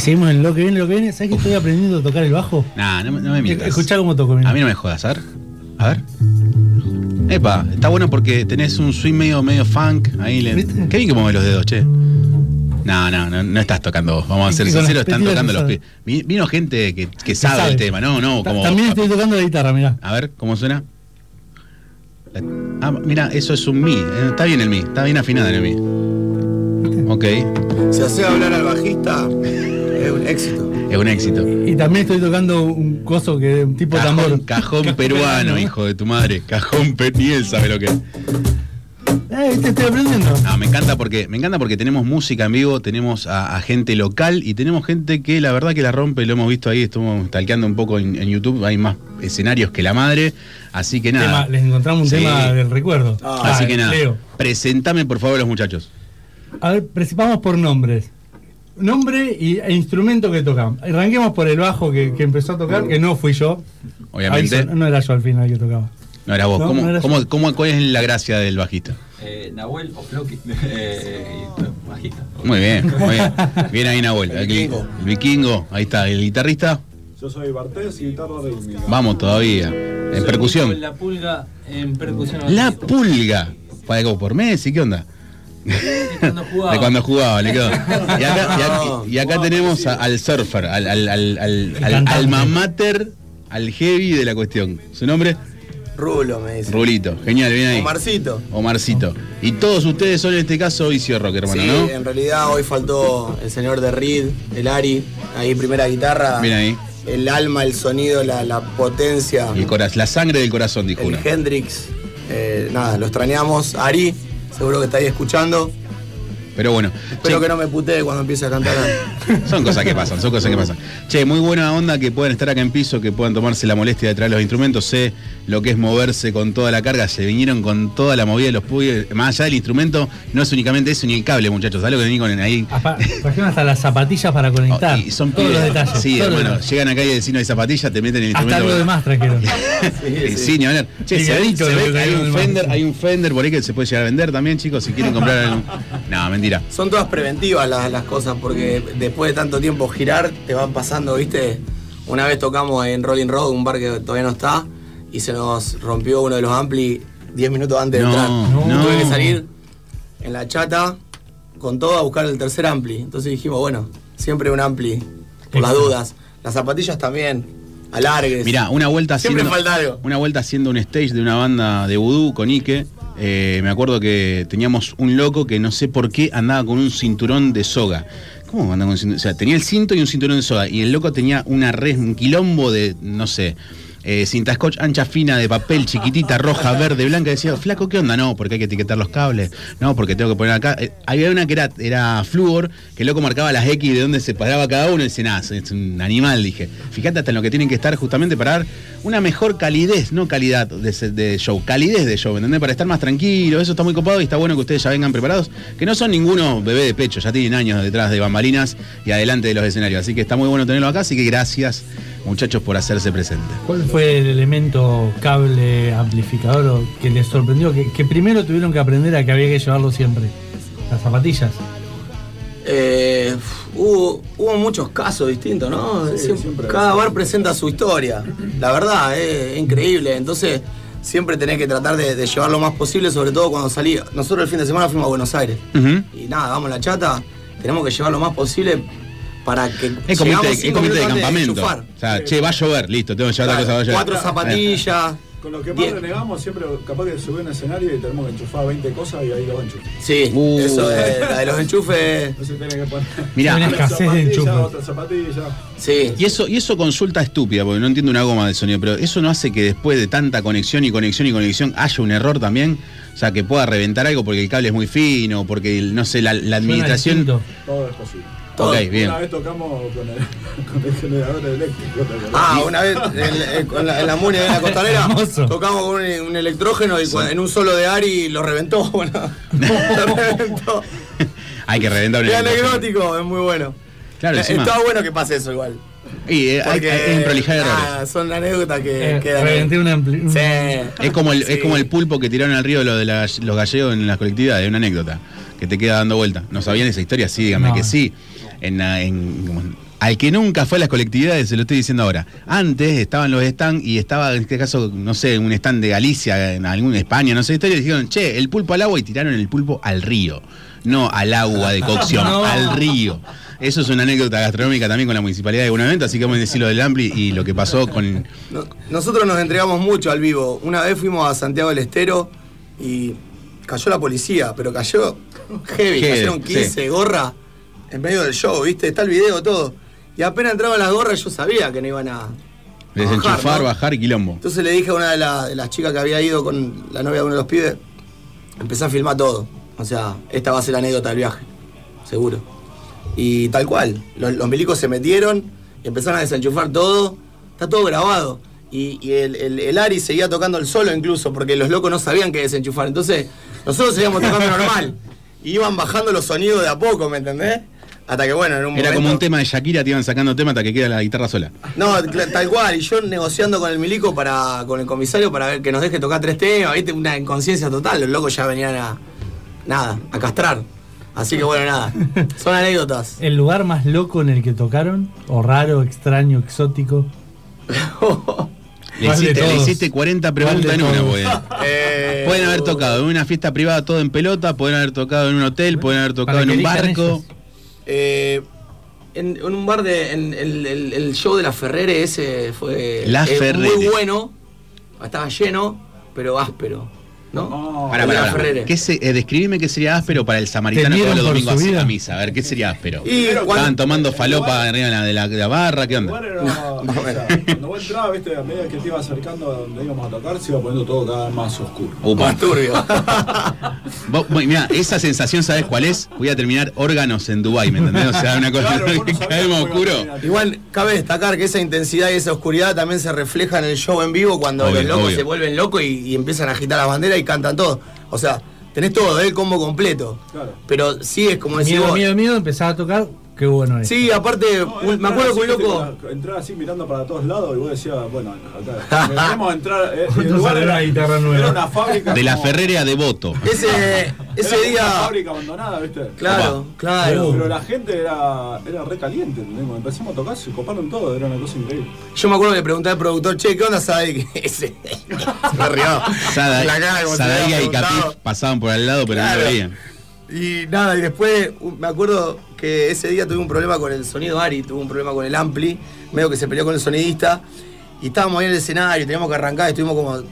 seguimos en lo que viene, lo que viene. ¿Sabes que estoy aprendiendo a tocar el bajo? Nah, no, me- no me mientas. Escuchá cómo toco, mira. A mí no me jodas, a ver. A ver. Epa, está bueno porque tenés un swing medio, medio funk. Ahí le... ¿Viste? Qué bien que mueves los dedos, che. No, no, no, no estás tocando vos. Vamos a ser sinceros, están tocando los pies. Vi- Vino gente que, que sabe, sabe. el tema, no, no, como. También estoy tocando la guitarra, mira. A ver, ¿cómo suena? La- Ah, mira, eso es un mi. eh, Está bien el mi, está bien afinada en el mi. Ok, Si hace hablar al bajista, éxito. es un éxito. Y también estoy tocando un coso que un tipo Cajón, tambor. cajón peruano, hijo de tu madre. Cajón pe- ni él sabe lo que es. Eh, te estoy aprendiendo. No, me encanta porque me encanta porque tenemos música en vivo, tenemos a, a gente local y tenemos gente que la verdad que la rompe, lo hemos visto ahí, estuvimos talqueando un poco en, en YouTube, hay más escenarios que la madre, así que nada. Tema- les encontramos un Sí. tema del recuerdo. Ah, así que nada. Leo. Presentame por favor a los muchachos. A ver, principamos por nombres. Nombre y, e instrumento que tocamos. Arranquemos por el bajo que, que empezó a tocar, que no fui yo. Obviamente. No era yo al final que tocaba. No era vos. No, ¿Cómo, no era cómo- cuál es la gracia del bajista? Eh, Nahuel o Floki, eh, bajista. Muy bien, muy bien. Bien ahí Nahuel. El vikingo. El vikingo, ahí está. El guitarrista, Yo soy Bartés y guitarra rítmica. vamos todavía. En Soy percusión. La pulga en percusión. La pulga. ¿Fue como por Messi? ¿Qué onda? Cuando jugaba. De cuando jugaba, le quedó. Y acá, y acá- y acá tenemos a- al surfer, al, al, al, al, alma mater, al heavy de la cuestión. ¿Su nombre? Rulo, me dice. Rulito. Genial, bien ahí. Omarcito. Omarcito. Y todos ustedes son en este caso Vicio Rock, hermano, sí, ¿no? en realidad hoy faltó el señor de Reed, el Ari, ahí primera guitarra. Bien ahí. El alma, el sonido, la, la potencia. El la sangre del corazón, dijo El uno. Hendrix. Eh, nada, lo extrañamos. Ari, seguro que está ahí escuchando. Pero bueno. Espero che, que no me putee cuando empiece a cantar. Son cosas que pasan, son cosas que pasan. Che, muy buena onda que puedan estar acá en piso, que puedan tomarse la molestia de traer los instrumentos. Sé lo que es moverse con toda la carga. Se vinieron con toda la movida de los puyos. Más allá del instrumento, no es únicamente eso ni el cable, muchachos. ¿Sabes lo que vení con ahí? Trajeron hasta las zapatillas para conectar. Oh, y son todos pibes. los detalles. Sí, los hermano. Llegan acá y decís no hay zapatillas, te meten el Hasta instrumento. algo de más trajeron. Sí, sí, ni hablar. Che, se ve, se lo ve hay un. Fender, hay un Fender por ahí que se puede llegar a vender también, chicos, si quieren comprar algo. No, mentira. Son todas preventivas las, las cosas porque después de tanto tiempo girar te van pasando, ¿viste? Una vez tocamos en Rolling Road, un bar que todavía no está, y se nos rompió uno de los ampli 10 minutos antes de entrar. no. Tuve que salir en la chata con todo a buscar el tercer ampli. Entonces dijimos, bueno, siempre un ampli, por las dudas. Las zapatillas también, alargues. Mirá, una vuelta Siempre haciendo. falta algo. Una vuelta haciendo un stage de una banda de vudú con Ike. Eh, me acuerdo que teníamos un loco que no sé por qué andaba con un cinturón de soga. ¿Cómo andaba con un cinturón? O sea, tenía el cinto y un cinturón de soga. Y el loco tenía una red, un quilombo de, no sé. eh, cinta scotch ancha fina de papel chiquitita roja verde blanca decía flaco qué onda no porque hay que etiquetar los cables no porque tengo que poner acá Eh, había una que era era flúor que el loco marcaba las X de dónde se paraba cada uno dice nada es un animal dije fíjate hasta en lo que tienen que estar justamente para dar una mejor calidez no calidad de, show calidez de show ¿me ¿entendés? para estar más tranquilo eso está muy copado y está bueno que ustedes ya vengan preparados que no son ninguno bebé de pecho ya tienen años detrás de bambalinas y adelante de los escenarios así que está muy bueno tenerlo acá así que gracias muchachos por hacerse presentes ¿Cuál fue el elemento cable amplificador que les sorprendió? Que, que primero tuvieron que aprender a que había que llevarlo siempre. Las zapatillas. Eh, hubo, hubo muchos casos distintos, ¿no? Sí, Siempre- siempre. cada bar presenta su historia. La verdad, eh, es increíble. Entonces, siempre tenés que tratar de, de llevar lo más posible, sobre todo cuando salí. Nosotros el fin de semana fuimos a Buenos Aires. Y nada, vamos a la chata. Tenemos que llevar lo más posible para que. Es llegamos es irte de campamento. o sea, che, va a llover, listo, tengo que llevar otra cosa, va a llover. Cuatro zapatillas. Con lo que más renegamos, siempre capaz que subí un escenario y tenemos que enchufar 20 cosas y ahí lo enchufar. Sí, Uh. eso es, la de los enchufes. Entonces tenés que poner Mirá, Una escasez de zapatilla, enchufes. otra zapatilla. Sí. Y eso, y eso consulta estúpida, porque no entiendo una goma de sonido, pero eso no hace que después de tanta conexión y conexión y conexión haya un error también. O sea, que pueda reventar algo porque el cable es muy fino, porque, el- no sé, la, la administración. Todo es posible. Todo. Ok, bien. Una vez tocamos con el, con el generador eléctrico. Ah, una vez en, la- en la Muni de la costanera Hermoso. tocamos con un, un electrógeno y cuando- en un solo de Ari lo reventó. Bueno, lo reventó. Hay que reventar un Es anecdótico, es muy bueno. Claro, Eh, encima. Está bueno que pase eso igual. Y eh, hay, hay prolijar errores. nada, son anécdotas que Eh, una ampli- un- Sí. Es como el, Sí. es como el pulpo que tiraron al río lo de las- los gallegos en las colectividades, una anécdota que te queda dando vuelta. ¿No sabían esa historia? Sí, dígame No. que sí. En, la- en- Al que nunca fue a las colectividades, se lo estoy diciendo ahora. Antes estaban los stands y estaba, en este caso, no sé, un stand de Galicia, en algún España, no sé, historia, y dijeron, che, el pulpo al agua y tiraron el pulpo al río. No al agua de cocción, No. al río. Eso es una anécdota gastronómica también con la municipalidad de Bonavento, así que vamos a decir lo del Ampli y lo que pasó con. No- nosotros nos entregamos mucho al vivo. Una vez fuimos a Santiago del Estero y cayó la policía, pero cayó heavy, Heavy, cayeron 15 sí. gorras en medio del show, ¿viste? Está el video, todo. Y apenas entraban las gorras, yo sabía que no iban a. Desenchufar, bajar, ¿no? bajar y quilombo. Entonces le dije a una de, la- de las chicas que había ido con la novia de uno de los pibes, empecé a filmar todo. O sea, esta va a ser la anécdota del viaje, seguro. Y tal cual, los, los milicos se metieron, y empezaron a desenchufar todo, está todo grabado. Y, y el, el- el Ari seguía tocando el solo incluso, porque los locos no sabían qué desenchufar. Entonces, nosotros seguíamos tocando normal. Y iban bajando los sonidos de a poco, ¿me entendés? Hasta que bueno, en un Era momento... como un tema de Shakira, te iban sacando tema hasta que queda la guitarra sola. No, tal cual, y yo negociando con el milico para, con el comisario para ver que nos deje tocar tres temas, viste, una inconsciencia total, los locos ya venían a nada, a castrar. Así que bueno, nada. Son anécdotas. ¿El lugar más loco en el que tocaron? ¿O raro, extraño, exótico? Le ¿Cuál de hiciste, le todos? hiciste 40 ¿Cuál preguntas en una. Eh, Pueden haber tocado en una fiesta privada todo en pelota, pueden haber tocado en un hotel, pueden haber tocado en un barco. ellos. Eh, en, en un bar de. En, el, el- el show de la Ferrere ese fue. La eh, Ferrere. Muy bueno. Estaba lleno, pero áspero. ¿No? No, pará, la pará. Ferrere. ¿Qué se- eh, describime qué sería áspero para el samaritano que va ¿Temieron los domingos a misa. A ver, ¿qué sería áspero? Y cuando- Estaban tomando falopa arriba de la, de la, de la barra, ¿qué onda? era- o sea, cuando vos entrabas, viste, a medida que te iba acercando a donde íbamos a tocar, se iba poniendo todo cada vez más oscuro. Upa. Más turbio. Mirá, esa sensación, ¿sabés cuál es? Voy a terminar órganos en Dubai, ¿me entendés? O sea, una cosa Claro, no que a oscuro. Igual cabe destacar que esa intensidad y esa oscuridad también se refleja en el show en vivo cuando Obvio, los locos obvio. se vuelven locos y, y empiezan a agitar las banderas y cantan todo. O sea, tenés todo, ¿eh? el combo completo. Claro. Pero sí es como decir Miedo, vos- miedo, miedo, empezaba a tocar. Qué bueno es. Sí, aparte, No, un- me acuerdo que un loco. Entrar así mirando para todos lados y vos decías, bueno, acá. Queremos entrar. eh, el lugar era, una guitarra nueva. era una fábrica. De la como- Ferrere a Devoto. Ese, era ese como Una día. fábrica abandonada, ¿viste? Claro, claro. Pero la gente era, era re caliente, ¿entendés? Cuando empezamos a tocar, se coparon todo, era una cosa increíble. Yo me acuerdo que le pregunté al productor, che, ¿qué onda Sadek? Ese. me rió. Como Sadaiga y. Capif pasaban por al lado, pero no Claro. lo veían. Y nada, y después me acuerdo que ese día tuve un problema con el sonido Ari, tuve un problema con el ampli, medio que se peleó con el sonidista, y estábamos ahí en el escenario, teníamos que arrancar, y estuvimos como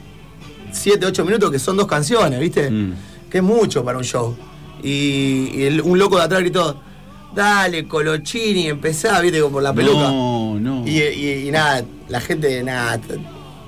7, 8 minutos, que son dos canciones, ¿viste? Mm. Que es mucho para un show. Y, y el- un loco de atrás gritó, dale, Colochini, empezá, ¿viste? Como por la peluca. No, no. Y, y- y nada, la gente, nada,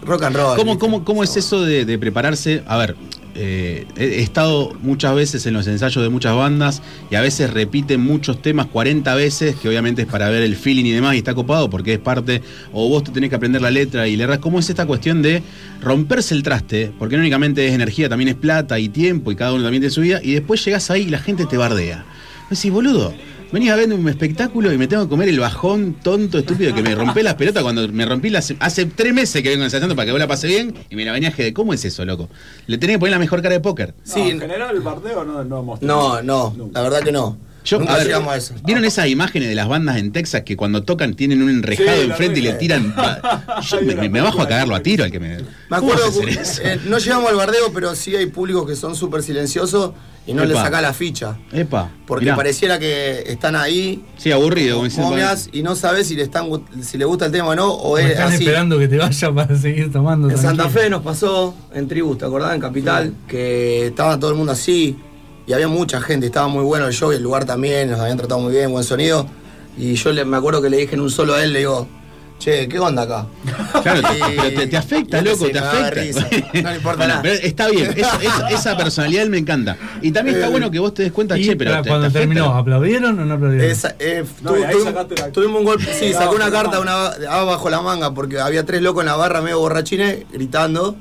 rock and roll. ¿Cómo, ¿viste? cómo, cómo es eso de, de prepararse? A ver, eh, he estado muchas veces en los ensayos de muchas bandas y a veces repiten muchos temas 40 veces, que obviamente es para ver el feeling y demás, y está copado porque es parte, o vos te tenés que aprender la letra y le erras. ¿Cómo es esta cuestión de romperse el traste? Porque no únicamente es energía, también es plata y tiempo, y cada uno también su vida, y después llegás ahí y la gente te bardea. Decís, boludo. Venís a ver un espectáculo y me tengo que comer el bajón tonto, estúpido, que me rompé las pelotas cuando me rompí las. Hace tres meses que vengo ensayando para que vos la pase bien y me la venía de ¿Cómo es eso, loco? Le tenés que poner la mejor cara de póker. Sí, en general el bardeo no, no No, no, Nunca. la verdad que no. Yo, Nunca ver, llegamos a eso. ¿Vieron esas imágenes de las bandas en Texas que cuando tocan tienen un enrejado Sí, enfrente y le tiran. Yo me, me- me bajo a cagarlo a tiro al que me. Me ¿Cómo acuerdo que hacer eso? eh, no llegamos al bardeo, pero sí hay públicos que son súper silenciosos y no les Epa. saca la ficha. Epa. Porque mirá. pareciera que están ahí, Sí, aburrido, momias, y no sabes si le están si le gusta el tema o no, o O es están así. esperando que te vaya para seguir tomando. En Santa. Fe nos pasó, en Tribus, ¿te acordás? En Capital, que estaba todo el mundo así, y había mucha gente, estaba muy bueno el show y el lugar también, nos habían tratado muy bien, buen sonido. Y yo le, me acuerdo que le dije en un solo a él, le digo, che, ¿qué onda acá? Claro, te- Y- pero te, te afecta, loco, te afecta. risa. No le importa Bueno, nada. pero está bien, eso- eso- esa personalidad él me encanta. Y también está Eh, bueno que vos te des cuenta, Y che, pero te- cuando te afecta. terminó, ¿aplaudieron o no aplaudieron? Esa- eh, No, tu- y ahí tuvi- sacaste la- tuvimos un golpe, sí, sacó una carta una, abajo la manga porque había tres locos en la barra medio borrachines gritando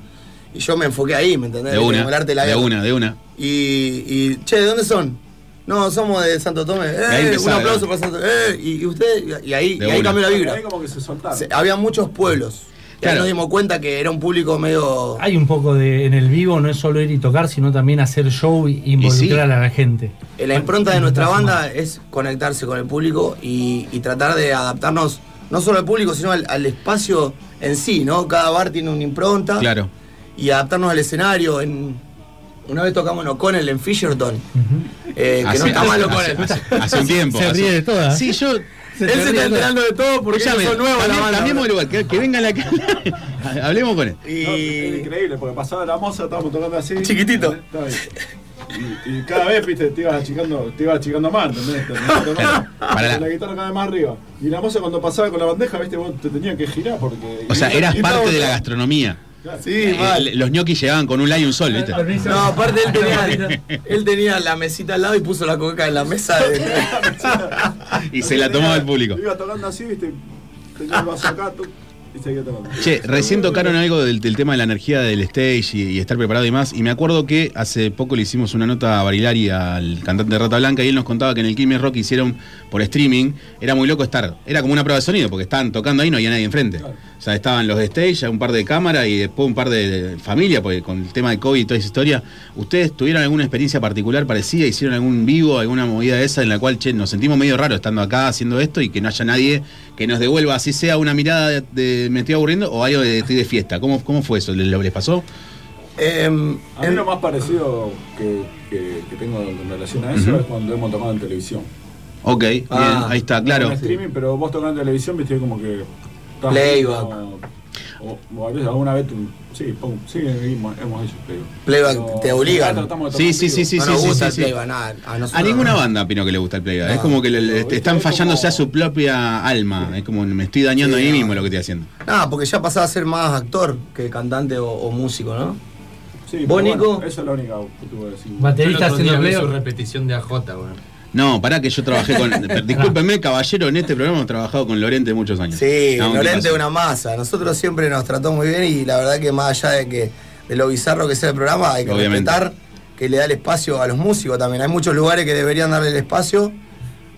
y yo me enfoqué ahí, ¿me entendés? De una, de una. Y, y, che, ¿de dónde son? No, somos de Santo Tomé. Eh, un aplauso para Santo Eh, y, y usted, y ahí, y ahí cambió la vibra. Ahí como que se soltaron. Se- había muchos pueblos. Claro. nos dimos cuenta que era un público medio. Hay un poco de. En el vivo no es solo ir y tocar, sino también hacer show y involucrar a la gente. Eh, La impronta de nuestra banda es conectarse con el público y, y tratar de adaptarnos no solo al público, sino al, al espacio en sí, ¿no? Cada bar tiene una impronta. Claro. Y adaptarnos al escenario. En, una vez tocamos en O'Connell, en Fisherton. eh, que no Hace- está mal hace- O'Connell. hace- hace un tiempo. Se ríe de todas. Sí, yo. Él se está enterando de todo porque ellos son nuevos la banda. cambiemos de lugar, que, que venga la cara. Hablemos con él. No, era Y increíble, porque pasaba la moza, estábamos tocando así. Chiquitito. Ahí. Y, y cada vez, viste, te ibas achicando, te ibas achicando más, ¿entendés? Claro, para la- la... guitarra cada vez más arriba. Y la moza cuando pasaba con la bandeja, viste, vos te tenías que girar porque. O sea, eras parte de la gastronomía. Sí, Eh, mal. los ñoquis llegaban con un like y un sol, ¿viste? No, aparte él tenía, él tenía la mesita al lado y puso la coca en la mesa. De, Y se la tomaba el público. Iba tocando así, viste, tenía el vaso acá, tú, y seguía tocando. Che, recién tocaron algo del, del tema de la energía del stage y, y estar preparado y más. Y me acuerdo que hace poco le hicimos una nota a Barilari, al cantante de Rata Blanca, y él nos contaba que en el Quilmes Rock hicieron por streaming, era muy loco estar. Era como una prueba de sonido, porque estaban tocando ahí y no había nadie enfrente. O sea, estaban los de stage, un par de cámaras y después un par de, de familia, porque con el tema de COVID y toda esa historia. ¿Ustedes tuvieron alguna experiencia particular parecida? ¿Hicieron algún vivo, alguna movida de esa en la cual, che, nos sentimos medio raro estando acá haciendo esto y que no haya nadie que nos devuelva, así sea una mirada de, de me estoy aburriendo o algo de estoy de fiesta? ¿Cómo, cómo fue eso? ¿Les, les pasó? Em, A mí lo más parecido que, que, que tengo en relación a eso es cuando hemos tocado en televisión. Ok, bien, Ah. ahí está, claro. En streaming, pero vos tocando televisión, viste, como que. Playback. como- O, o a veces alguna vez, tú- sí, pon- sí, hemos, hemos hecho playback. Playback, Pero te obligan. Sí, sí, sí, sí, no sí, nos sí, gusta sí, el sí. playback, nada, a ninguna no. banda opino que le gusta el playback. Es como que le, le- están fallándose a su propia alma. Es como me estoy dañando Sí, a mí no. mismo lo que estoy haciendo. Nada, porque ya pasaba a ser más actor que cantante o, o músico, ¿no? Sí, pero ¿Vos, Nico? bueno, esa es la única que tuve que decir. Baterista haciendo día vi play. su repetición de AJ, weón. No, pará que yo trabajé con. discúlpenme, caballero, en este programa hemos trabajado con Lorente muchos años. Sí, No, ¿qué Lorente es una masa. Nosotros siempre nos trató muy bien y la verdad que más allá de que de lo bizarro que sea el programa, hay que Obviamente. respetar que le da el espacio a los músicos también. Hay muchos lugares que deberían darle el espacio,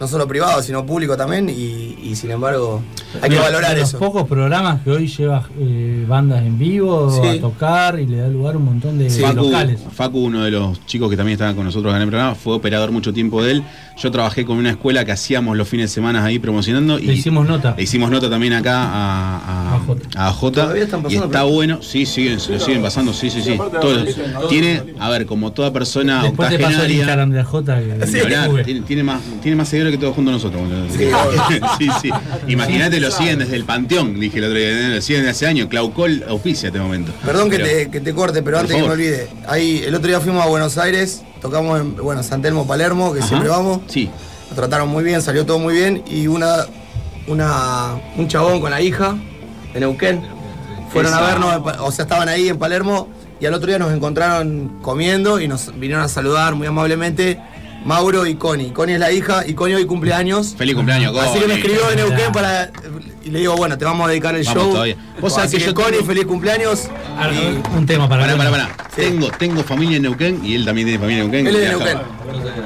no solo privado, sino público también, y, y sin embargo hay que valorar de eso. Los pocos programas que hoy lleva eh, bandas en vivo Sí. a tocar y le da lugar a un montón de Sí. Facu, locales. Facu, uno de los chicos que también estaba con nosotros en el programa, fue operador mucho tiempo de él. Yo trabajé con una escuela que hacíamos los fines de semana ahí promocionando. Le hicimos nota. Le hicimos nota también acá a, a, A J. a J. ¿Todavía están y está bueno, sí, siguen, lo siguen pasando, sí, sí, Sí, sí. Todos- tiene, a ver, como toda persona Después te paso el octogenaria. Instagram de la J. Que Sí. Ni hablar, sube. tiene, tiene más, tiene más seguidores que todos juntos nosotros. boludo. Sí, sí, sí. Imagínate, lo siguen desde el Panteón, dije el otro día, lo siguen desde hace años. Claucol auspicia este momento. Perdón que Pero- te, que te corte, pero antes que me olvide. Ahí, el otro día fuimos a Buenos Aires, tocamos en bueno, San Telmo, Palermo, que Ajá. siempre vamos. Sí. Nos trataron muy bien, salió todo muy bien. Y una, una un chabón con la hija de Neuquén. Fueron a vernos, o sea, estaban ahí en Palermo. Y al otro día nos encontraron comiendo y nos vinieron a saludar muy amablemente Mauro y Connie. Connie es la hija y Connie hoy cumpleaños. Feliz cumpleaños, Así que me Connie. escribió de Neuquén para. Y le digo, bueno, te vamos a dedicar el Vamos show. todavía. Vos sabés que que, yo Connie, tengo- feliz cumpleaños. Ah, Y- Un tema para Pará, pará, pará. Sí. Tengo, tengo familia en Neuquén y él también tiene familia en Neuquén. Él es de Neuquén.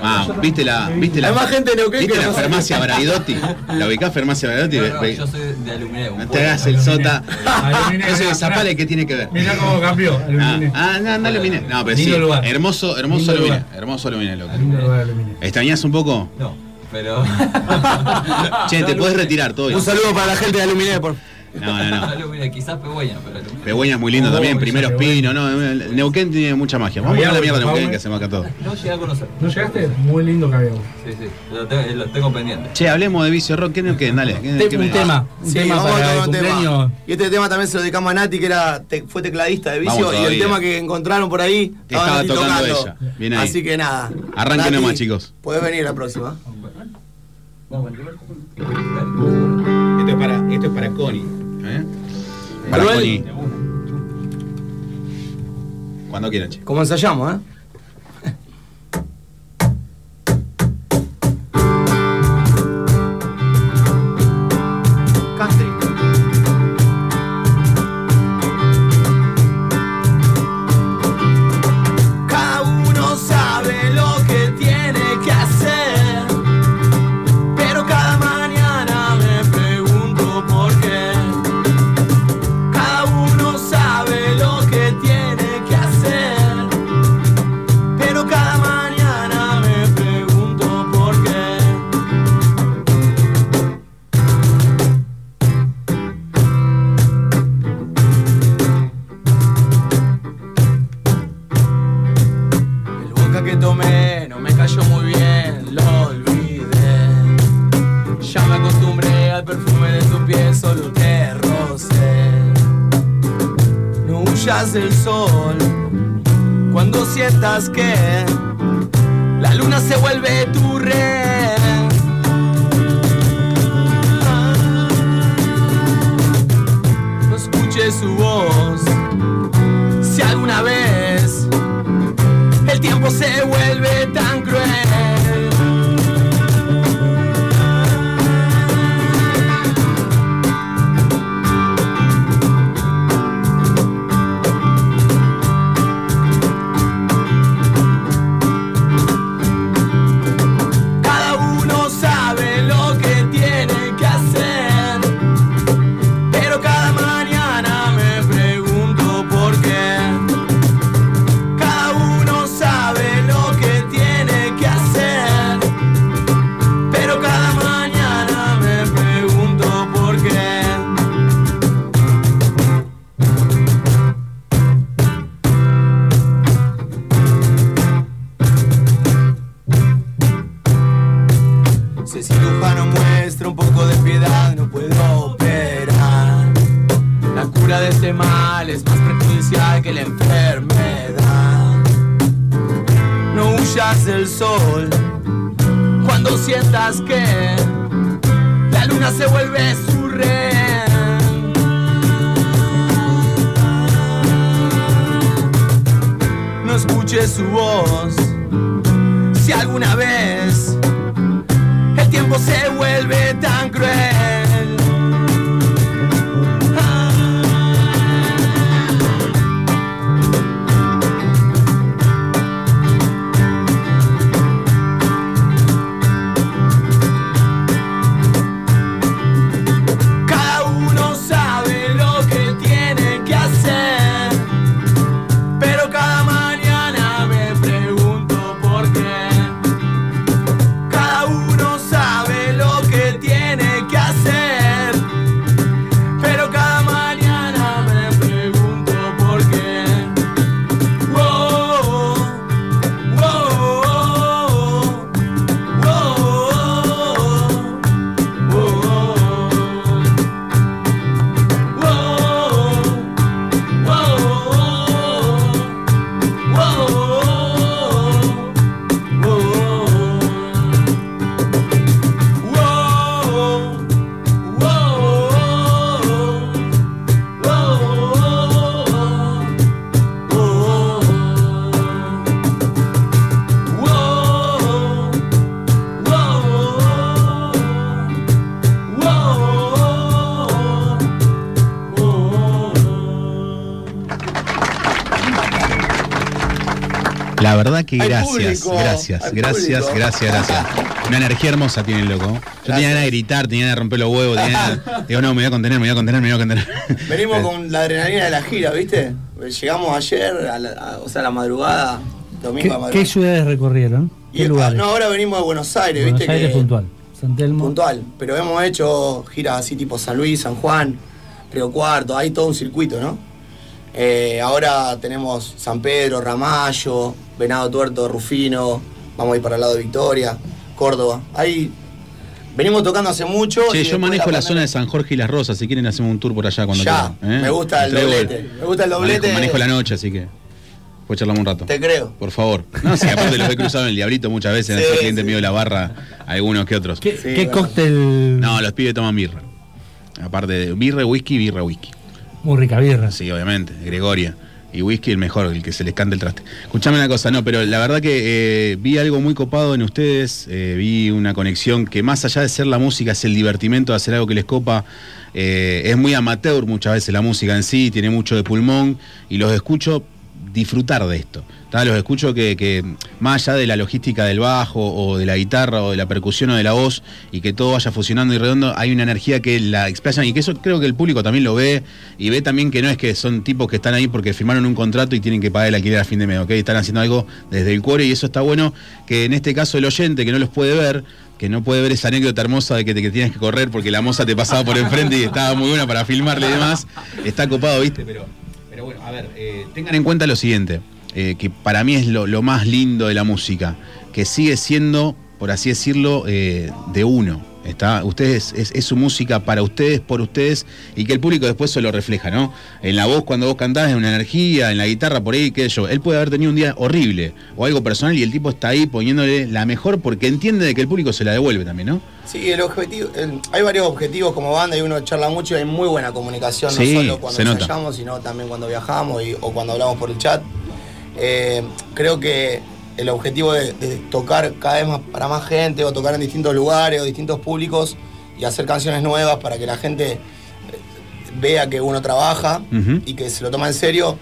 Ah, ¿viste la, viste la, Hay más gente de Neuquén ¿viste que la farmacia Braidotti? ¿La ubicás farmacia Braidotti? No, no, yo soy de aluminio. un No te hagas el sota. Aluminé, Eso de mirá. ¿qué tiene que ver? Mirá cómo cambió. Ah, Aluminé. ah, no, no aluminé. No, pero sí. Hermoso, hermoso aluminé. Hermoso aluminé, loco. Aluminé. ¿Extrañás un poco? No, pero. Che, te podés retirar todo. Un saludo para la gente de Aluminé, por No, no, no. Quizás Pegüeña, pero. Pegüeña es muy lindo Oh, también, primeros pinos, ¿no? El Neuquén tiene mucha magia. Vamos a la mierda de Neuquén que hacemos acá todo. No llegué a conocer. ¿No llegaste? Muy lindo Cabello. Sí, sí. Lo tengo, lo tengo pendiente. Che, hablemos de Vicio Rock. ¿Qué Neuquén? Dale. ¿qué- qué un me- tema. Un Sí, tema vamos para a el tocar un tema. Y este tema también se lo dedicamos a Nati, que era, te- fue tecladista de vicio, y el tema que encontraron por ahí Que estaba estaba tocando tocando. ella. Bien ahí. Así que nada. Arranquen nomás, chicos. Podés venir la próxima. Esto es para, esto es para Connie. ¿eh? Para Manuel. Connie. Cuando quieran, che. Como ensayamos, ¿eh? Country. Huyas del sol cuando sientas que la luna se vuelve tu red. No escuches su voz si alguna vez el tiempo se vuelve tan cruel. El cirujano muestra un poco de piedad, no puedo operar. La cura de este mal es más perjudicial que la enfermedad. No huyas del sol cuando sientas que la luna se vuelve su rehén. No escuches su voz si alguna vez tiempo se vuelve tan cruel. Gracias, público, gracias, gracias, gracias, gracias. Una energía hermosa tiene el loco. Yo tenía ganas de gritar, tenía ganas de romper los huevos, tenía ganas- Digo, no, me voy a contener, me voy a contener, me voy a contener. Venimos con la adrenalina de la gira, ¿viste? Llegamos ayer, a la, a- o sea, a la madrugada, domingo ¿Qué, a madrugada. qué ciudades recorrieron? Y, ¿Qué ah, lugares? No, ahora venimos de Buenos Aires, Buenos ¿viste? Aires que- puntual. San Telmo. puntual. Pero hemos hecho giras así tipo San Luis, San Juan, Río Cuarto, hay todo un circuito, ¿no? Eh, ahora tenemos San Pedro, Ramallo, Venado Tuerto, Rufino, vamos a ir para el lado de Victoria, Córdoba. Ahí venimos tocando hace mucho. Che, yo manejo la zona de San Jorge y Las Rosas, si quieren hacemos un tour por allá cuando Ya, quieran. ¿eh? me gusta el doblete, me gusta el doblete. Manejo, manejo la noche, así que. Pues charlamos un rato. Te creo. Por favor. No, sí, aparte los he cruzado en el diablito muchas veces, Sí, en el cliente sí. mío de la barra, algunos que otros. ¿Qué, Sí, qué bueno. cóctel? No, los pibes toman birra. Aparte de birra, whisky, birra, whisky. Muy rica birra. Sí, obviamente, Gregoria. Y whisky el mejor, el que se les cante el traste. Escuchame una cosa, no, pero la verdad que eh, vi algo muy copado en ustedes, eh, vi una conexión que más allá de ser la música, es el divertimento de hacer algo que les copa. Eh, es muy amateur muchas veces la música en sí, tiene mucho de pulmón y los escucho disfrutar de esto. Los escucho que, más allá de la logística del bajo o de la guitarra o de la percusión o de la voz y que todo vaya fusionando y redondo, hay una energía que la explayan y que eso creo que el público también lo ve y ve también que no es que son tipos que están ahí porque firmaron un contrato y tienen que pagar el alquiler a fin de mes, ¿ok? Están haciendo algo desde el cuore y eso está bueno que en este caso el oyente que no los puede ver, que no puede ver esa anécdota hermosa de que tienes que correr porque la moza te pasaba por enfrente y estaba muy buena para filmarle y demás, está copado, ¿viste? Pero, pero bueno, a ver, eh, tengan en cuenta lo siguiente. Eh, que para mí es lo, lo más lindo de la música, que sigue siendo, por así decirlo, eh, de uno. Está, ustedes, es, es su música para ustedes, por ustedes, y que el público después se lo refleja, ¿no? En la voz, cuando vos cantás, es una energía, en la guitarra, por ahí, qué sé yo. Él puede haber tenido un día horrible o algo personal y el tipo está ahí poniéndole la mejor porque entiende de que el público se la devuelve también, ¿no? Sí, el objetivo, el- hay varios objetivos como banda y uno charla mucho y hay muy buena comunicación, Sí, no solo cuando ensayamos, sino también cuando viajamos y- o cuando hablamos por el chat. Eh, creo que el objetivo de, de tocar cada vez más para más gente o tocar en distintos lugares o distintos públicos y hacer canciones nuevas para que la gente eh, vea que uno trabaja y que se lo toma en serio.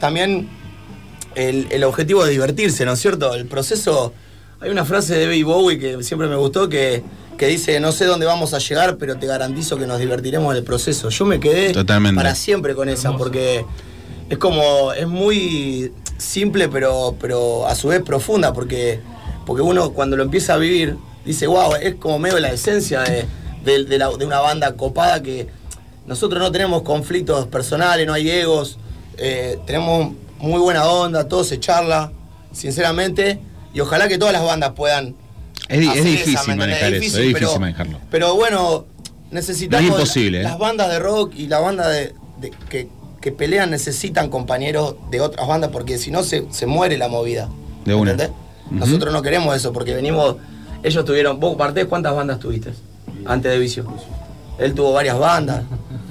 También el, el objetivo es divertirse, ¿no es cierto? El proceso. Hay una frase de Baby Bowie que siempre me gustó que, que dice: No sé dónde vamos a llegar, pero te garantizo que nos divertiremos en el proceso. Yo me quedé Totalmente. para siempre con esa, porque es como. Es muy simple, pero, pero a su vez profunda, porque, porque uno cuando lo empieza a vivir dice: Wow, es como medio la esencia de, de- de la- de una banda copada que nosotros no tenemos conflictos personales, no hay egos, eh, tenemos muy buena onda, todo se charla, sinceramente, y ojalá que todas las bandas puedan. Es, es hacer esa, difícil manejar eso, es difícil pero, manejarlo. Pero bueno, necesitamos. No es imposible, ¿eh? Las bandas de rock y la banda de, de- que, que pelean necesitan compañeros de otras bandas porque si no se, se muere la movida. De una. Nosotros no queremos eso porque venimos. Ellos tuvieron. ¿Vos, Bartés, cuántas bandas tuviste antes de Vicio? Él tuvo varias bandas.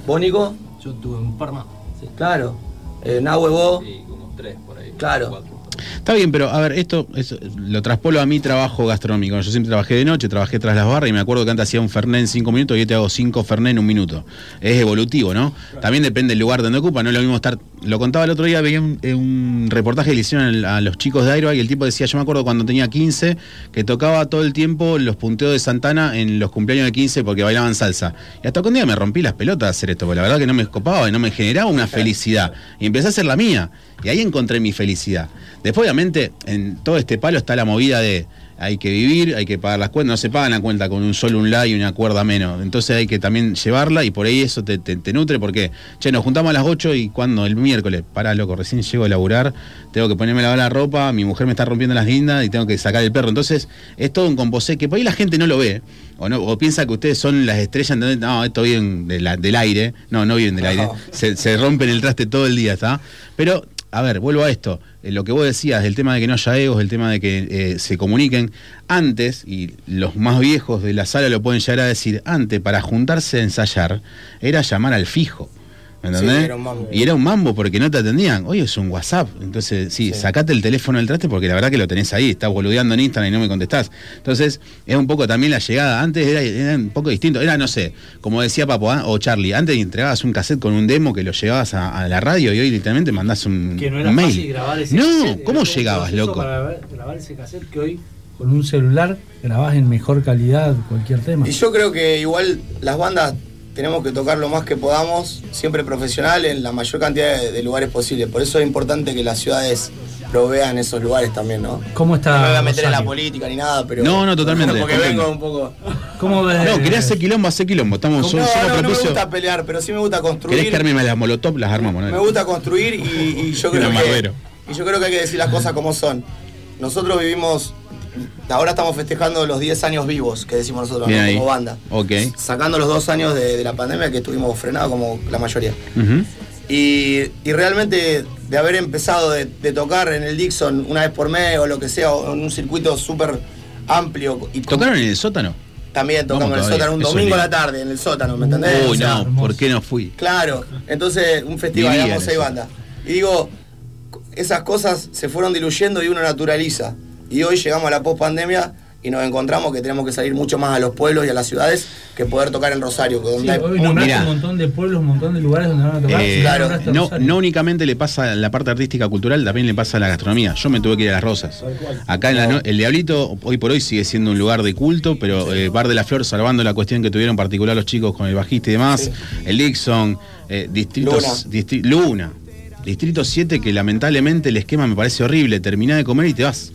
¿Vos, Nico? Yo tuve un par más. Sí, Claro. Eh, Nahue, vos. Sí, como tres por ahí. Claro. cuatro. Está bien, pero a ver, esto es- lo traspolo a mi trabajo gastronómico. Yo siempre trabajé de noche, trabajé tras las barras y me acuerdo que antes hacía un Fernet en cinco minutos y yo te hago cinco Fernet en un minuto. Es evolutivo, ¿no? También depende del lugar donde ocupa, no es lo mismo estar. Lo contaba el otro día, veía un, eh, reportaje que le hicieron a los chicos de Airbag y el tipo decía, yo me acuerdo cuando tenía 15, que tocaba todo el tiempo los punteos de Santana en los cumpleaños de 15 porque bailaban salsa. Y hasta que un día me rompí las pelotas a hacer esto, porque la verdad que no me escopaba y no me generaba una felicidad. Y empecé a hacer la mía. Y ahí encontré mi felicidad. Después, obviamente, en todo este palo está la movida de hay que vivir, hay que pagar las cuentas, no se pagan la cuenta con un solo un la y una cuerda menos. Entonces hay que también llevarla y por ahí eso te, te- te nutre porque, che, nos juntamos a las 8 y cuando el miércoles, pará loco, recién llego a laburar, tengo que ponerme a lavar la ropa, mi mujer me está rompiendo las guindas y tengo que sacar el perro. Entonces es todo un composé que por ahí la gente no lo ve o, no, o piensa que ustedes son las estrellas, ¿entendés? No, esto viene de la- del aire, no, no vienen del aire, se, se rompen el traste todo el día, ¿está? Pero a ver, vuelvo a esto. Eh, lo que vos decías, el tema de que no haya egos, el tema de que eh, se comuniquen. Antes, y los más viejos de la sala lo pueden llegar a decir, antes para juntarse a ensayar era llamar al fijo. ¿Me Sí, entendés? era un mambo. Y era un mambo porque no te atendían. Hoy es un WhatsApp. Entonces, sí, Sí. sacate el teléfono del traste porque la verdad que lo tenés ahí. Estás boludeando en Instagram y no me contestás. Entonces, es un poco también la llegada. Antes era, era un poco distinto. Era, no sé, como decía Papo ¿ah? o Charlie, antes entregabas un cassette con un demo que lo llevabas a, a la radio y hoy literalmente mandás un, Que no era un mail. fácil grabar ese no, cassette, ¿cómo llegabas, loco? Para grabar- grabar ese cassette que hoy con un celular grabás en mejor calidad cualquier tema. Y yo creo que igual las bandas tenemos que tocar lo más que podamos, siempre profesional, en la mayor cantidad de, de lugares posibles. Por eso es importante que las ciudades provean esos lugares también, ¿no? ¿Cómo está No me voy a meter en la Rosario? política ni nada, pero. No, no, totalmente, Porque comprendo. vengo un poco. ¿Cómo ves? No, querés hacer quilombo, hacer quilombo. Estamos No, son- no, solo no me propicio. gusta pelear, pero sí me gusta construir. ¿Querés que arme las molotov? Las armamos, ¿no? Me gusta construir y, y yo creo que y yo creo que hay que decir las cosas como son. Nosotros vivimos ahora estamos festejando los 10 años vivos que decimos nosotros como banda. Ok. Sacando los dos años de, de la pandemia que estuvimos frenados como la mayoría. Y, y realmente de haber empezado de, de tocar en el Dixon una vez por mes o lo que sea, o en un circuito súper amplio. Y con- ¿Tocaron en el sótano? También tocamos en el sótano, un eso domingo a la tarde en el sótano, ¿me entendés? O Uy, sea, no, ¿por qué no fui? Claro, entonces un festival, en seis bandas. Y digo, esas cosas se fueron diluyendo y uno naturaliza. Y hoy llegamos a la post pandemia y nos encontramos que tenemos que salir mucho más a los pueblos y a las ciudades que poder tocar en Rosario. Que donde Sí, hay hoy un- nombraste Mirá. un montón de pueblos, un montón de lugares donde van a tocar. Eh, claro, no, no únicamente le pasa a la parte artística cultural, también le pasa a la gastronomía. Yo me tuve que ir a las rosas. Acá en la el Diablito, hoy por hoy sigue siendo un lugar de culto, pero eh, Bar de la Flor, salvando la cuestión que tuvieron en particular los chicos con el bajista y demás, Sí. el Dixon, eh, distritos, Luna. distri- Luna, Distrito 7, que lamentablemente el esquema me parece horrible. Terminás de comer y te vas.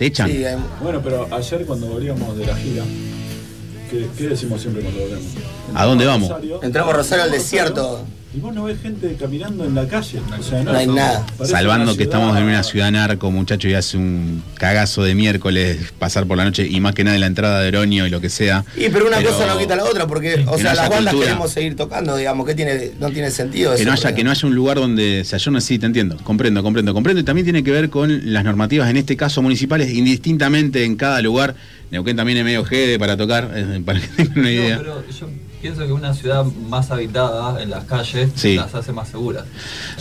Te echan. Sí, hay- Bueno, pero ayer cuando volvíamos de la gira, ¿qué, qué decimos siempre cuando volvemos? ¿A dónde vamos? Rosario. entramos a Rosario al desierto. Y vos no ves gente caminando en la calle. O sea, No hay nada. Salvando que ciudad- estamos en una ciudad narco, muchacho, y hace un cagazo de miércoles pasar por la noche y más que nada en la entrada de Oroño y lo que sea. Y pero una cosa no quita la otra, porque, o sea, no las bandas cultura. queremos seguir tocando, digamos, que tiene, no tiene sentido Que eso. no, haya, que no haya un lugar donde se ayorne, sí, te entiendo, comprendo, comprendo, comprendo. Y también tiene que ver con las normativas, en este caso municipales, indistintamente en cada lugar. Neuquén también es medio jede para tocar, eh, para que tengan una idea. No, pero yo pienso que una ciudad más habitada en las calles Sí. las hace más seguras.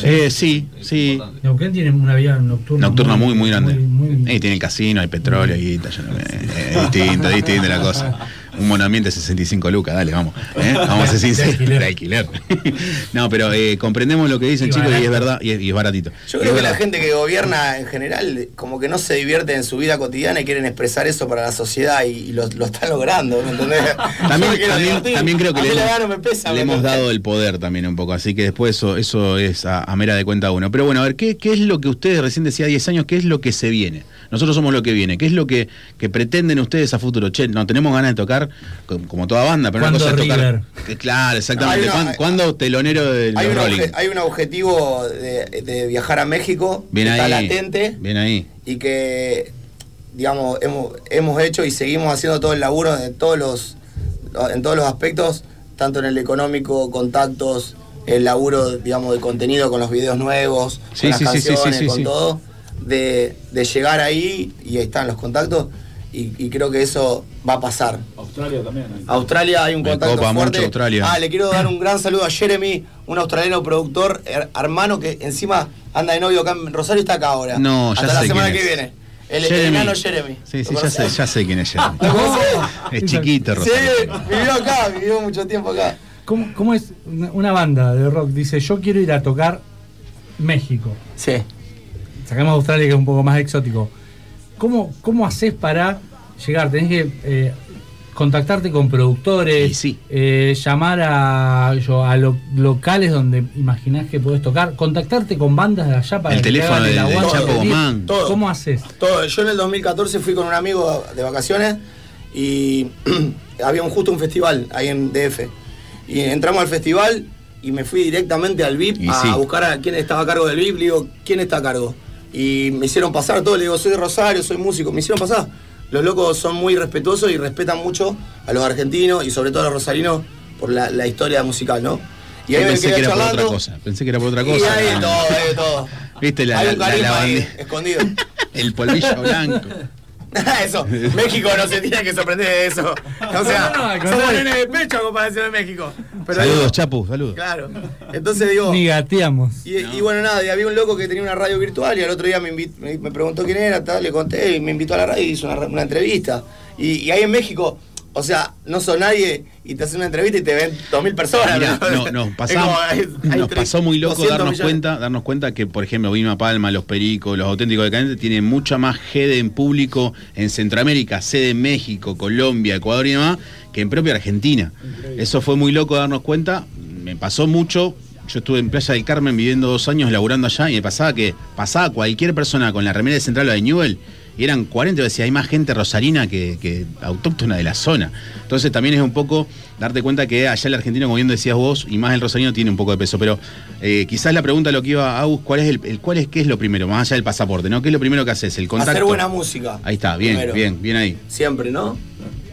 Eh, sí, Es sí. Neuquén tiene una vida nocturna. Nocturna muy, muy grande. muy- muy- Eh, tiene el casino, hay petróleo, y guita, yo no- eh, es distinto, es distinto la cosa. Un monoambiente 65 lucas, dale, vamos. ¿eh? Vamos a ser sinceros. alquiler. De alquiler. no, pero eh, comprendemos lo que dicen, Y chicos, y es verdad, y es, y es baratito. Yo creo es que la gente que gobierna en general como que no se divierte en su vida cotidiana y quieren expresar eso para la sociedad y, y lo, lo están logrando, ¿me entendés? También, también, creo que le, hemos- gana me pesa, le ¿me hemos entendés? dado el poder también un poco, así que después eso, eso es a, a mera de cuenta uno. Pero bueno, a ver, ¿qué, ¿qué es lo que ustedes recién decía 10 años? ¿Qué es lo que se viene? Nosotros somos lo que viene. ¿Qué es lo que, que pretenden ustedes a futuro? Che, no tenemos ganas de tocar como, como toda banda, pero una ¿Cuándo cosa es tocar. River? Que Claro, exactamente. Hay una- ¿Cuán- ¿Cuándo telonero de Hay Rolling? hay un objetivo de, de viajar a México Bien que está ahí. latente Bien ahí. y que digamos hemos, hemos hecho y seguimos haciendo todo el laburo en todos los en todos los aspectos tanto en el económico contactos el laburo digamos de contenido con los videos nuevos Sí, con sí, las sí, sí, canciones sí, sí, con sí. todo de, de llegar ahí y ahí están los contactos y, y creo que eso va a pasar Australia también. hay. Australia hay un Me contacto copa fuerte. mucho Australia. Ah, le quiero dar un gran saludo a Jeremy, un australiano productor, her- hermano que encima anda de novio acá en Rosario y está acá ahora. No, ya Hasta la sé semana quién que viene. El, el Jeremy. enano Jeremy. Sí, sí, ¿Lo ya sé, ya sé quién es Jeremy. ¿Lo? Es chiquito, Sí, Rosario. vivió acá, vivió mucho tiempo acá. ¿Cómo, cómo es una, una banda de rock? Dice, yo quiero ir a tocar México. Sí. Sacamos a Australia que es un poco más exótico. ¿Cómo, cómo haces para llegar? Tenés que eh, contactarte con productores, sí. eh, llamar a, yo, a lo- locales donde imaginás que podés tocar, contactarte con bandas de allá para El que te teléfono hagan el del- del aguante. Chapo Guzmán. ¿Cómo haces? Todo. Yo en el 2014 fui con un amigo de vacaciones y había un, justo un festival ahí en DF. Y entramos al festival y me fui directamente al VIP Y a sí. buscar a quién estaba a cargo del VIP. Le digo, ¿quién está a cargo? Y me hicieron pasar todo. Le digo, soy de Rosario, soy músico. Me hicieron pasar. Los locos son muy respetuosos y respetan mucho a los argentinos y sobre todo a los rosarinos por la, la historia musical, ¿no? Y ahí pensé que era por otra cosa. Pensé que era por otra Y cosa. hay de todo, de todo. Viste la, hay la, un la- la ahí, escondido. El polvillo blanco. eso, México no se tiene que sorprender de eso. O sea, No, no, al somos nenes de pecho a comparación de México. Pero saludos, digo, Chapu, saludos. Claro. Entonces digo. Ni gateamos. Y, y bueno, nada, y había un loco que tenía una radio virtual y al otro día me, invit- me, me preguntó quién era, tal, le conté y me invitó a la radio y hizo una, una entrevista. Y, y ahí en México, o sea, no sos nadie y te hacen una entrevista y te ven dos mil personas. Mirá, ¿no? no, pasamos- como, hay- hay nos pasó muy loco 200 darnos millones. cuenta, darnos cuenta que, por ejemplo, Vilma Palma, Los Pericos, Los Auténticos Decadentes tienen mucha más sede en público en Centroamérica, sede en México, Colombia, Ecuador y demás, que en propia Argentina. Eso fue muy loco darnos cuenta. Me pasó mucho. Yo estuve en Playa del Carmen viviendo dos años laburando allá y me pasaba que pasaba cualquier persona con la remera de Central o de Newell y eran 40, y decía, hay más gente rosarina que, que autóctona de la zona. Entonces también es un poco darte cuenta que allá el argentino, como bien decías vos, y más el rosarino tiene un poco de peso. Pero eh, quizás la pregunta lo que iba a Agus, ¿cuál es el, el- cuál es qué es lo primero? Más allá del pasaporte, ¿no? ¿Qué es lo primero que haces? El contacto. Hacer buena música. Ahí está, bien, primero. bien, bien ahí. Siempre, ¿no?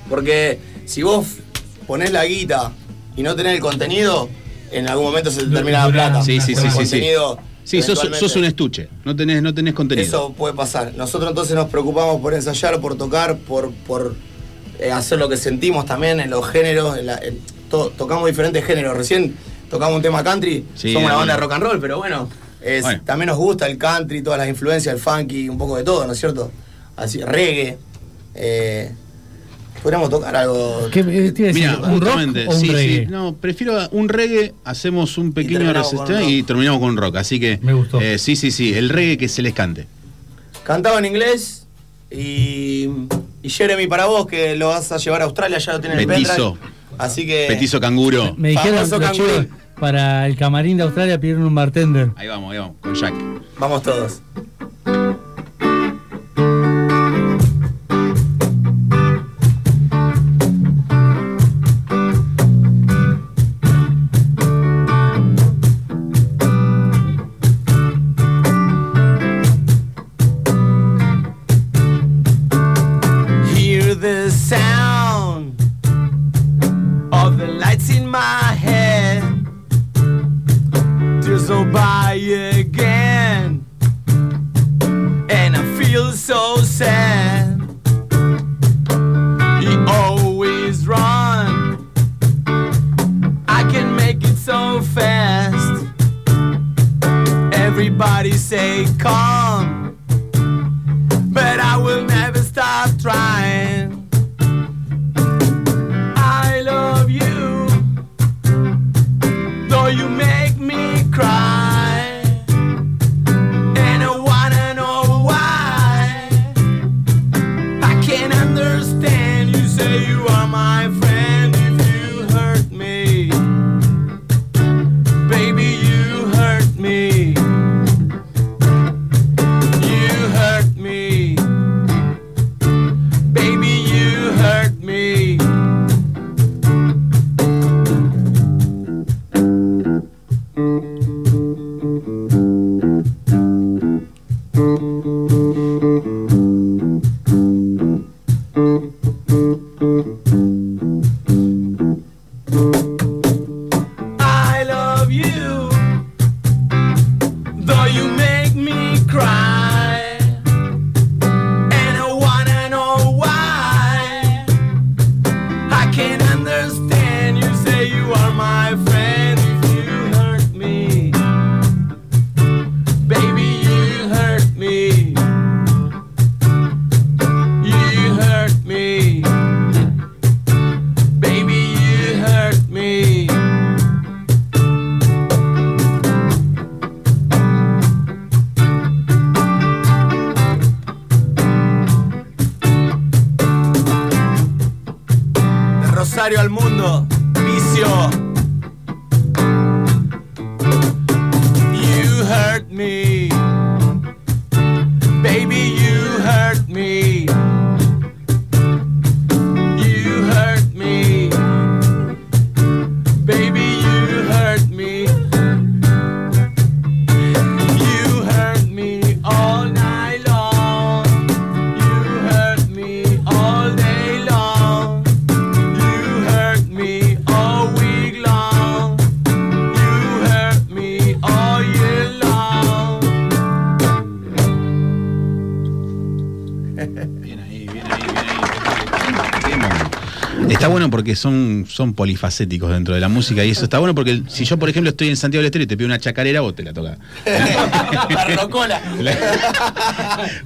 Porque si vos ponés la guita y no tenés el contenido, en algún momento se te termina la plata. Sí, sí, Con sí, el sí, sí. Sí, sos, sos un estuche, no tenés, no tenés contenido. Eso puede pasar. Nosotros entonces nos preocupamos por ensayar, por tocar, por, por eh, hacer lo que sentimos también en los géneros. en la- en to- tocamos diferentes géneros. Recién tocamos un tema country, Sí, somos una banda de rock and roll, pero bueno, es- Bueno. también nos gusta el country, todas las influencias, el funky, un poco de todo, ¿no es cierto? Así, reggae. Eh, podríamos tocar algo. ¿Qué, decir, Mira, ¿Un rock o un sí, reggae? sí. No, prefiero un reggae, hacemos un pequeño resistente y terminamos con rock. Así que. Me gustó. eh, sí, sí, sí. El reggae que se les cante. Cantaba en inglés y, y Jeremy para vos, que lo vas a llevar a Australia, ya lo tienen en el Petizo. pendrive. Así que. Petizo canguro. Me dijeron para el camarín de Australia pidieron un bartender. Ahí vamos, ahí vamos, con Jack. Vamos todos. everybody say calm. Son, son polifacéticos dentro de la música y eso está bueno porque si yo, por ejemplo, estoy en Santiago del Estero y te pido una chacarera, vos te la tocas.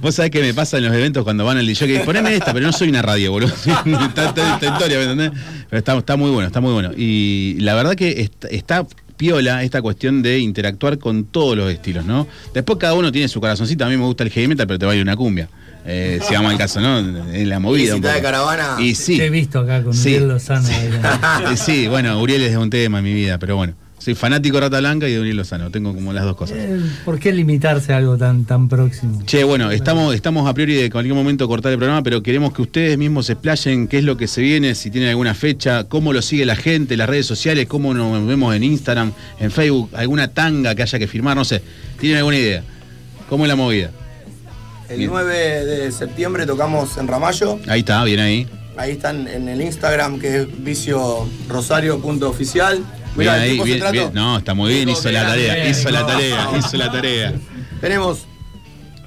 Vos sabés qué me pasa en los eventos cuando van al DJ que poneme esta, pero no soy una radio, boludo. está, está- está historia, ¿me entendés? Pero está, está muy bueno, está muy bueno. Y la verdad que está, está piola esta cuestión de interactuar con todos los estilos, ¿no? Después cada uno tiene su corazoncito. A mí me gusta el heavy metal, pero te va a ir una cumbia. Eh, si vamos al caso, ¿no? En la movida. Y de caravana. Y sí. Te he visto acá con Sí. Uriel Lozano. sí, bueno, Uriel es un tema en mi vida, pero bueno. Soy fanático de Rata Blanca y de Uriel Lozano. Tengo como las dos cosas. Eh, ¿Por qué limitarse a algo tan, tan próximo? Che, bueno, estamos, estamos a priori de cualquier momento cortar el programa, pero queremos que ustedes mismos se explayen qué es lo que se viene, si tienen alguna fecha, cómo lo sigue la gente, las redes sociales, cómo nos vemos en Instagram, en Facebook, alguna tanga que haya que firmar, no sé. ¿Tienen alguna idea? ¿Cómo es la movida? El Bien. 9 de septiembre tocamos en Ramallo. Ahí está, bien ahí. Ahí están en el Instagram que es viciorosario.oficial. El ahí, se bien. No, está muy bien, hizo la tarea, hizo la tarea, hizo la tarea. Tenemos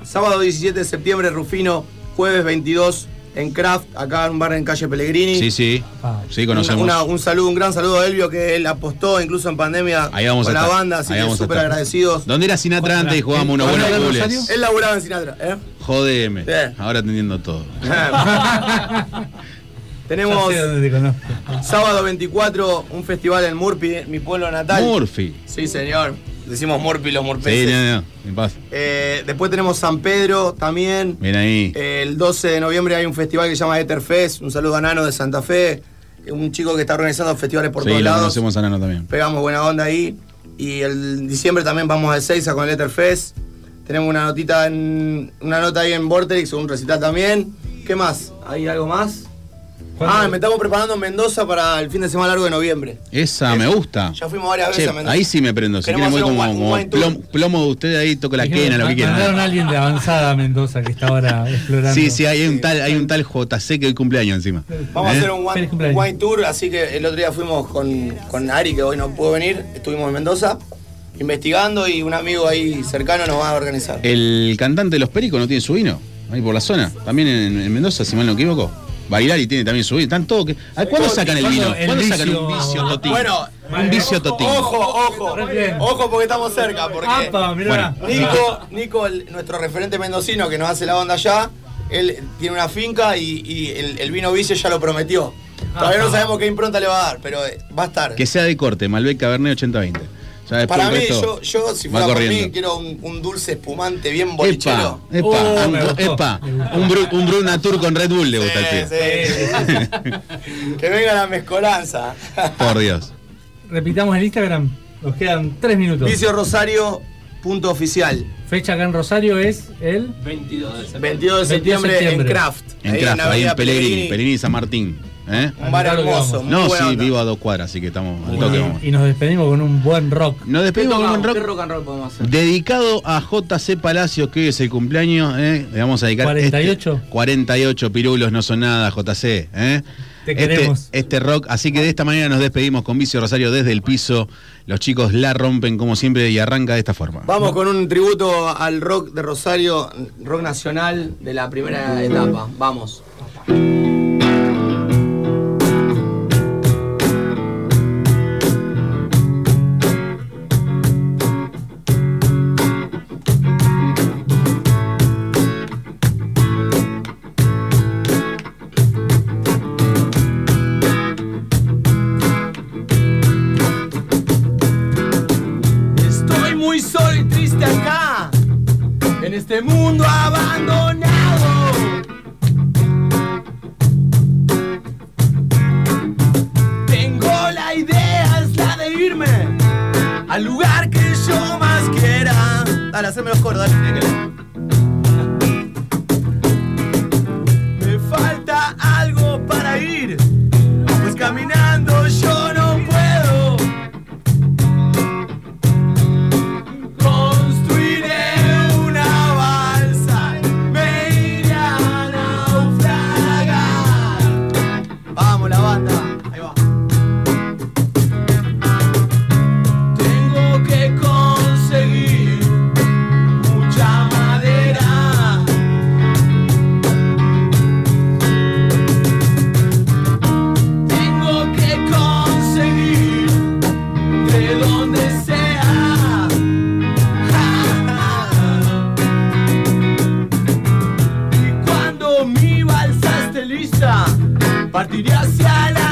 sábado 17 de septiembre Rufino, jueves 22 en Craft, acá en un bar en calle Pellegrini. Sí, sí. Sí, conocemos. Una- un saludo, un gran saludo a Elvio que él apostó incluso en pandemia Ahí vamos con a la banda, así Ahí que vamos a súper estar. agradecidos. ¿Dónde era Sinatra antes y jugábamos unos ¿Ahora buenos goles? Él laburaba en Sinatra, ¿eh? Jodeme. Ahora atendiendo todo. Tenemos sábado 24 un festival en Murphy, mi pueblo natal. Murphy. Sí, señor. Decimos Murphy los Sí, murpenses. no, no, me pasa. Eh, después tenemos San Pedro también. Bien ahí. El 12 de noviembre hay un festival que se llama Etherfest. Un saludo a Nano de Santa Fe. Un chico que está organizando festivales por sí, todos lados. conocemos a Nano también. Pegamos buena onda ahí. Y el diciembre también vamos a Seiza con el Etherfest. Tenemos una notita en, una nota ahí en Vortex, un recital también. ¿Qué más? ¿Hay algo más? ¿Cuándo? Ah, me estamos preparando en Mendoza para el fin de semana largo de noviembre. Esa me gusta. Ya fuimos varias veces Che, a Mendoza. ahí sí me prendo. Si quieren voy como, un como wine tour. plom- plomo de ustedes ahí, toco la quena, lo que Mandaron a quieran. alguien de avanzada a Mendoza que está ahora explorando. Sí, sí, hay un tal, hay un tal JC que hoy cumpleaños encima. Vamos a ¿Eh? hacer un wine tour, así que el otro día fuimos con, con Ari, que hoy no pudo venir, estuvimos en Mendoza, investigando y un amigo ahí cercano nos va a organizar. El cantante de Los Pericos no tiene su vino. Ahí por la zona. También en, en Mendoza, si mal no equivoco. Bailari tiene también su vino. Están todos. que- ¿A ¿Cuándo sacan el ¿cuándo vino? el ¿Cuándo sacan un vicio- totín? Bueno, un vicio totín. Ojo, ojo, ojo porque estamos cerca, porque ¡Apa! Mirá. Nico, Nico el- nuestro referente mendocino que nos hace la onda allá, él tiene una finca y, y el, el vino vicio ya lo prometió. Todavía no sabemos qué impronta le va a dar, pero va a estar. Que sea de corte, Malbec Cabernet 80-20. Ya Para el mí, yo, yo si fuera por mí, quiero un, un dulce espumante bien bolichero. epa, Oh, un, epa, un, Bru- un Bruna Tour con Red Bull le gusta. Sí, sí, sí. que venga la mezcolanza. Por Dios. Repitamos el Instagram. Nos quedan tres minutos. Vicio Rosario, punto oficial. Fecha acá en Rosario es el 22 de septiembre. 22 de septiembre, septiembre. en Craft. En Craft, ahí en Pellegrini, Pellegrini y San Martín. ¿Eh? Un bar hermoso. No, sí, onda. vivo a dos cuadras, así que estamos al toque. vamos. y, nos despedimos con un buen rock. Nos ¿Qué, despedimos con un rock rock and roll podemos hacer? dedicado a JC Palacios, que es el cumpleaños. ¿eh? Le vamos a dedicar. 48. este- 48 pirulos, no son nada, JC. ¿eh? Te Este- queremos. Este, rock. Así que de esta manera nos despedimos con Vicio Rosario desde el piso. Los chicos la rompen como siempre y arranca de esta forma. Vamos con un tributo al rock de Rosario, rock nacional de la primera etapa. Vamos. Partiré hacia la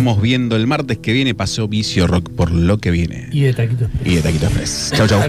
estamos viendo el martes que viene. Pasó Vicio Rock por lo que viene. Y de taquitos. Y de Taquito Express. Chau, chau.